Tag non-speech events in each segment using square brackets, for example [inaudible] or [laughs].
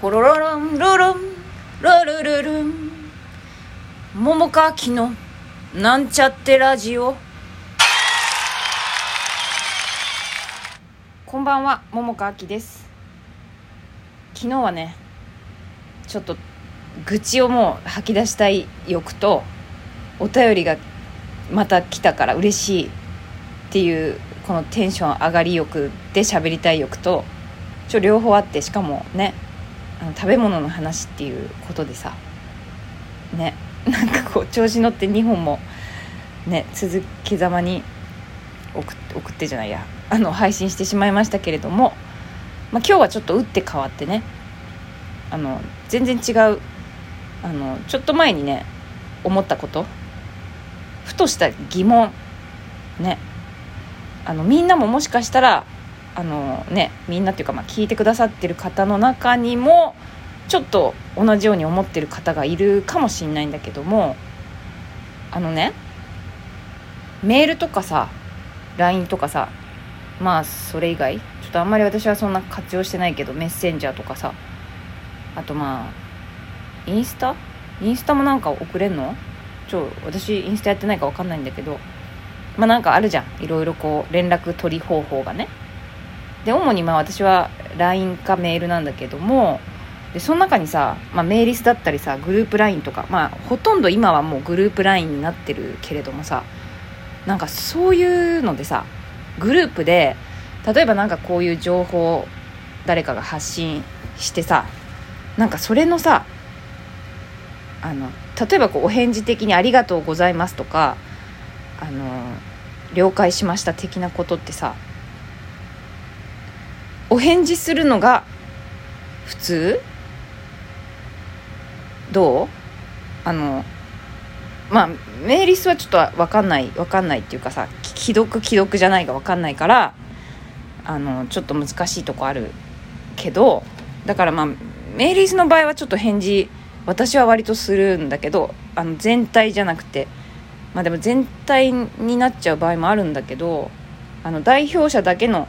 ポロロロンロロンロルルルン。桃川きのなんちゃってラジオ。こんばんは桃川きです。昨日はねちょっと愚痴をもう吐き出したい欲とお便りがまた来たから嬉しいっていうこのテンション上がり欲で喋りたい欲とちょ両方あってしかもねあの食べ物の話っていうことでさねなんかこう調子乗って2本もね続けざまに送ってじゃないやあの配信してしまいましたけれども、まあ、今日はちょっと打って変わってねあの全然違うあのちょっと前にね思ったことふとした疑問ねあのみんなももしかしたらあのねみんなっていうか、まあ、聞いてくださってる方の中にもちょっと同じように思ってる方がいるかもしれないんだけどもあのねメールとかさ LINE とかさまあそれ以外ちょっとあんまり私はそんな活用してないけどメッセンジャーとかさあとまあインスタ？インスタもなんか送れんの？ちょ私インスタやってないか分かんないんだけどまあなんかあるじゃん。いろいろこう連絡取り方法がね。で主にまあ私は LINE かメールなんだけどもでその中にさ、まあ、メーリスだったりさグループ LINE とかまあほとんど今はもうグループ LINE になってるけれどもさなんかそういうのでさグループで例えばなんかこういう情報を誰かが発信してさなんかそれのさあの例えばこうお返事的に「ありがとうございます」とか「あの了解しました」的なことってさお返事するのが普通？どう？あのまあメーリスはちょっと分かんない分かんないっていうかさ既読既読じゃないか分かんないからあのちょっと難しいとこあるけどだからまあメーリスの場合はちょっと返事私は割とするんだけどあの全体じゃなくてまあでも全体になっちゃう場合もあるんだけどあの代表者だけの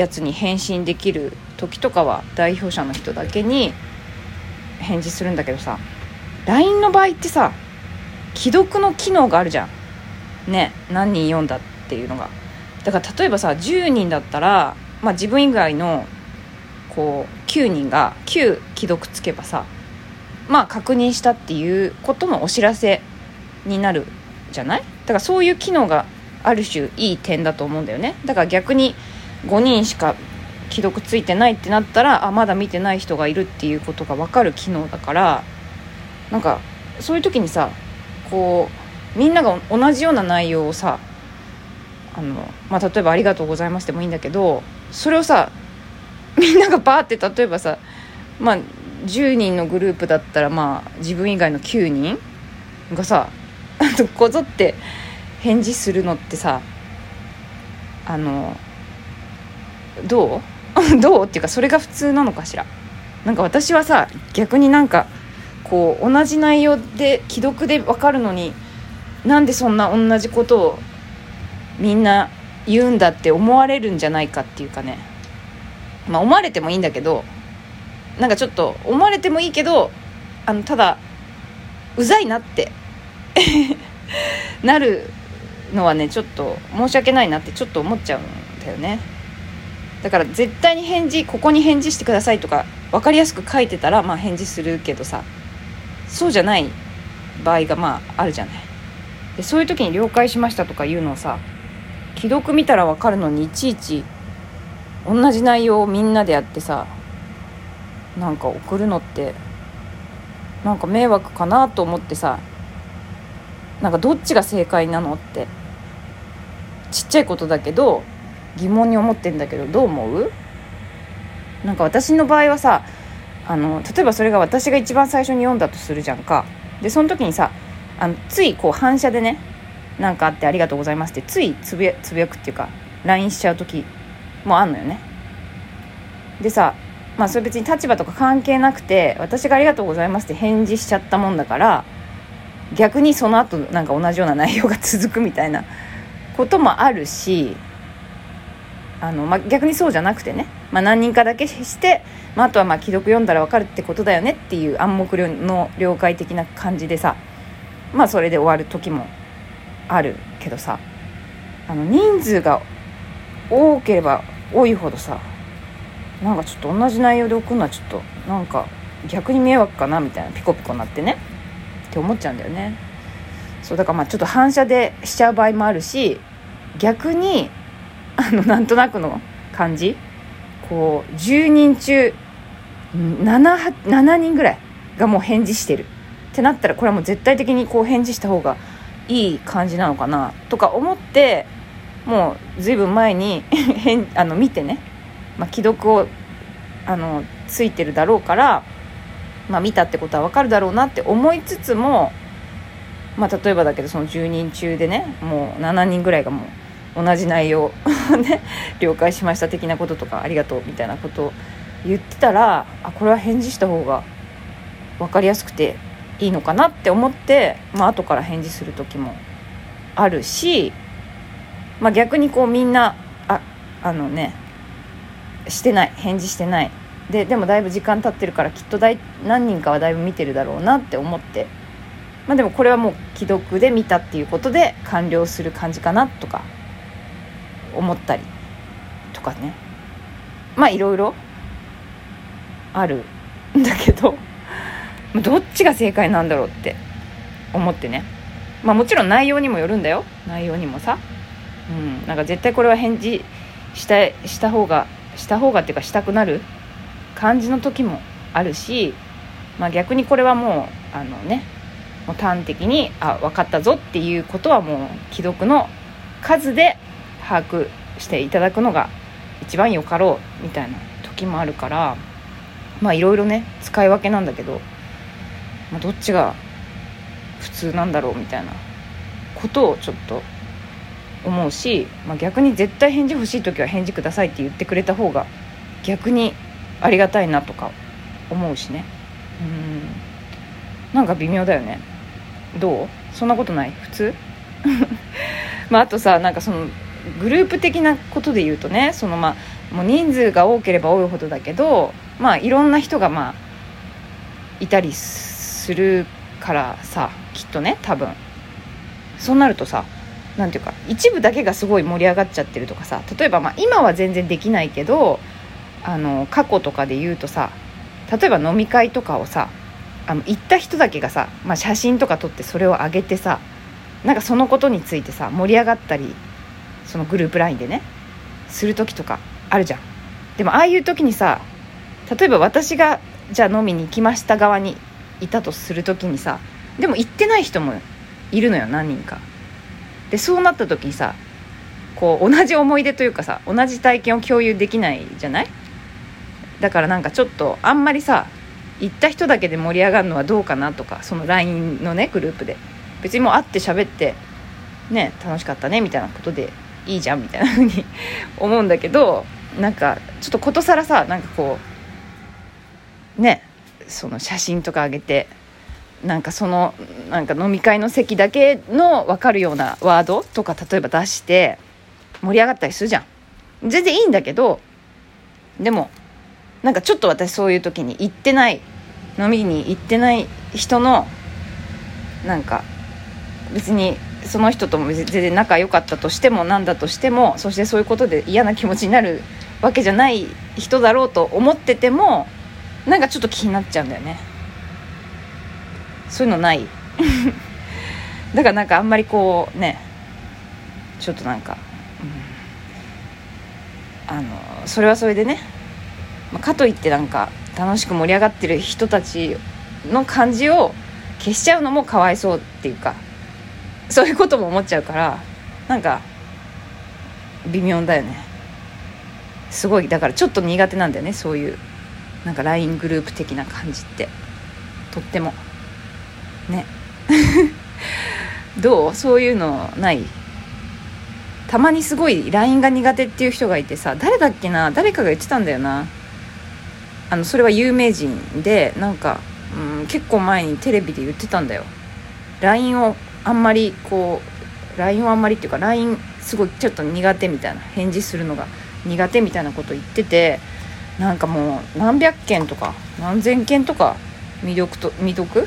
やつに返信できる時とかは代表者の人だけに返事するんだけどさ LINE の場合ってさ既読の機能があるじゃん。ね何人読んだっていうのが。だから例えばさ10人だったら、まあ、自分以外のこう9人が9既読つけばさまあ確認したっていうことのお知らせになるじゃない？だからそういう機能がある種いい点だと思うんだよね。だから逆に5人しか既読ついてないってなったらあまだ見てない人がいるっていうことが分かる機能だからなんかそういう時にさこうみんなが同じような内容をさあの、まあ、例えば「ありがとうございます」でもいいんだけどそれをさみんながバーって例えばさまあ10人のグループだったらまあ自分以外の9人がさこぞって返事するのってさあのどう？[laughs] どうっていうかそれが普通なのかしら？なんか私はさ逆になんかこう同じ内容で既読で分かるのになんでそんな同じことをみんな言うんだって思われるんじゃないかっていうかね。まあ思われてもいいんだけどなんかちょっと思われてもいいけどあのただうざいなって [laughs] なるのはねちょっと申し訳ないなってちょっと思っちゃうんだよね。だから絶対に返事ここに返事してくださいとか分かりやすく書いてたらまあ返事するけどさそうじゃない場合がまああるじゃない。でそういう時に「了解しました」とか言うのをさ既読見たら分かるのにいちいち同じ内容をみんなでやってさなんか送るのってなんか迷惑かなと思ってさなんかどっちが正解なのってちっちゃいことだけど疑問に思ってんだけどどう思う？なんか私の場合はさあの例えばそれが私が一番最初に読んだとするじゃんか。でその時にさあのついこう反射でねなんかあってありがとうございますってついつぶやつぶやくっていうか LINE しちゃう時もあんのよね。でさまあそれ別に立場とか関係なくて私がありがとうございますって返事しちゃったもんだから逆にその後なんか同じような内容が続くみたいなこともあるしあの、まあ、逆にそうじゃなくてね。まあ、何人かだけして、まあ、あとはまあ既読読んだら分かるってことだよねっていう暗黙の了解的な感じでさまあそれで終わる時もあるけどさ。あの人数が多ければ多いほどさなんかちょっと同じ内容で送るのはちょっとなんか逆に迷惑かなみたいなピコピコなってね。って思っちゃうんだよね。そうだからまあちょっと反射でしちゃう場合もあるし逆にあのなんとなくの感じ。こう10人中 7, 7人ぐらいがもう返事してる。ってなったらこれはもう絶対的にこう返事した方がいい感じなのかなとか思ってもうずいぶん前に [laughs] あの見てね、まあ、既読をあのついてるだろうから、まあ、見たってことは分かるだろうなって思いつつも、まあ、例えばだけどその10人中でねもう7人ぐらいがもう同じ内容 [laughs] ね了解しました的なこととかありがとうみたいなことを言ってたらあこれは返事した方が分かりやすくていいのかなって思って、まあ後から返事する時もあるし、まあ、逆にこうみんなああのねしてない返事してない。ででもだいぶ時間経ってるからきっとだい何人かはだいぶ見てるだろうなって思って。まあでもこれはもう既読で見たっていうことで完了する感じかなとか思ったりとかね。まあいろいろある。ん [laughs] だけどどっちが正解なんだろうって思ってね。まあもちろん内容にもよるんだよ。内容にもさ。うん。なんか絶対これは返事したした方がした方がっていうかしたくなる感じの時もあるしまあ逆にこれはもうあのねもう端的にあ分かったぞっていうことはもう既読の数で把握していただくのが一番よかろうみたいな時もあるからまあいろいろね使い分けなんだけどまあ、どっちが普通なんだろうみたいなことをちょっと思うし、まあ、逆に絶対返事欲しい時は返事くださいって言ってくれた方が逆にありがたいなとか思うしね。うん。なんか微妙だよね。どう？そんなことない？普通？[laughs] まああとさなんかそのグループ的なことで言うとねそのまあもう人数が多ければ多いほどだけどまあいろんな人がまあいたりするからさきっとね多分。そうなるとさ何ていうか一部だけがすごい盛り上がっちゃってるとかさ例えばまあ今は全然できないけどあの過去とかで言うとさ例えば飲み会とかをさあの行った人だけがさ、まあ、写真とか撮ってそれを上げてさなんかそのことについてさ盛り上がったりそのグループ LINE でねする時とかあるじゃん。でもああいう時にさ例えば私がじゃあ飲みに行きました側にいたとする時にさでも行ってない人もいるのよ何人か。でそうなった時にさこう同じ思い出というかさ同じ体験を共有できないじゃない？だからなんかちょっとあんまりさ行った人だけで盛り上がるのはどうかなとかその LINE のねグループで。別にもう会って喋ってね楽しかったねみたいなことでいいじゃんみたいな風に思うんだけどなんかちょっとことさらさなんかこうねその写真とか上げてなんかそのなんか飲み会の席だけの分かるようなワードとか例えば出して盛り上がったりするじゃん。全然いいんだけどでもなんかちょっと私そういう時に行ってない飲みに行ってない人のなんか別にその人とも全然仲良かったとしても何だとしてもそしてそういうことで嫌な気持ちになるわけじゃない人だろうと思っててもなんかちょっと気になっちゃうんだよね。そういうのない。[laughs] だからなんかあんまりこうねちょっとなんか、うん、あのそれはそれでね、まあ、かといってなんか楽しく盛り上がってる人たちの感じを消しちゃうのもかわいそうっていうか。そういうことも思っちゃうからなんか微妙だよね。すごいだからちょっと苦手なんだよねそういうなんか LINE グループ的な感じって。とっても。ね。[laughs] どう？そういうのない？たまにすごい LINE が苦手っていう人がいてさ誰だっけな？誰かが言ってたんだよな。あのそれは有名人でなんか、うん、結構前にテレビで言ってたんだよ。LINE をあんまりこう LINE をあんまりっていうか LINE すごいちょっと苦手みたいな返事するのが苦手みたいなこと言っててなんかもう何百件とか何千件とか魅力と未読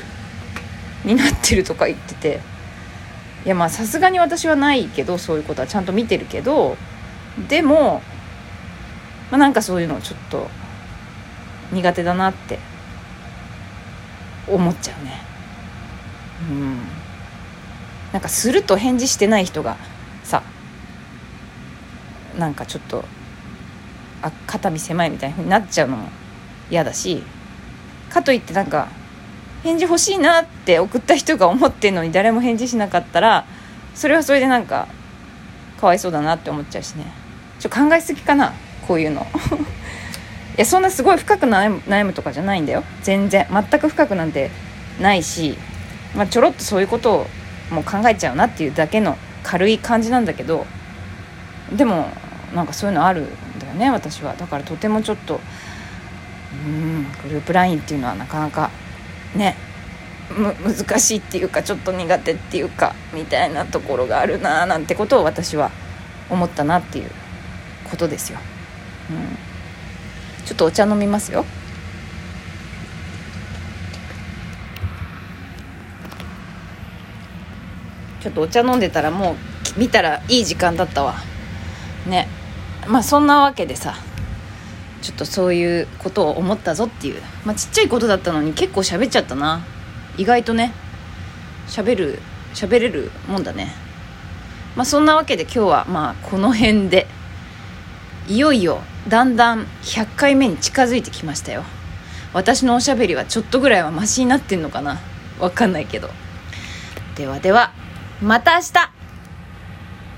になってるとか言ってて。いやまあさすがに私はないけどそういうことはちゃんと見てるけどでも、まあ、なんかそういうのちょっと苦手だなって思っちゃうね。うん。なんかすると返事してない人がさなんかちょっとあ肩身狭いみたいになっちゃうのも嫌だしかといってなんか返事欲しいなって送った人が思ってんのに誰も返事しなかったらそれはそれでなんかかわいそうだなって思っちゃうしね。ちょ考えすぎかなこういうの。[laughs] いやそんなすごい深く悩む悩むとかじゃないんだよ。全然。全く深くなんてないし、まあ、ちょろっとそういうことをもう考えちゃうなっていうだけの軽い感じなんだけどでもなんかそういうのあるんだよね私は。だからとてもちょっとうんグループ LINE っていうのはなかなかね難しいっていうかちょっと苦手っていうかみたいなところがあるななんてことを私は思ったなっていうことですよ。うん。ちょっとお茶飲みますよ。ちょっとお茶飲んでたらもう見たらいい時間だったわ。ね。まあそんなわけでさちょっとそういうことを思ったぞっていう。まあちっちゃいことだったのに結構喋っちゃったな。意外とね喋る喋れるもんだね。まあそんなわけで今日はまあこの辺でいよいよだんだん100回目に近づいてきましたよ。私のおしゃべりはちょっとぐらいはマシになってんのかな。わかんないけど。ではでは。また明日。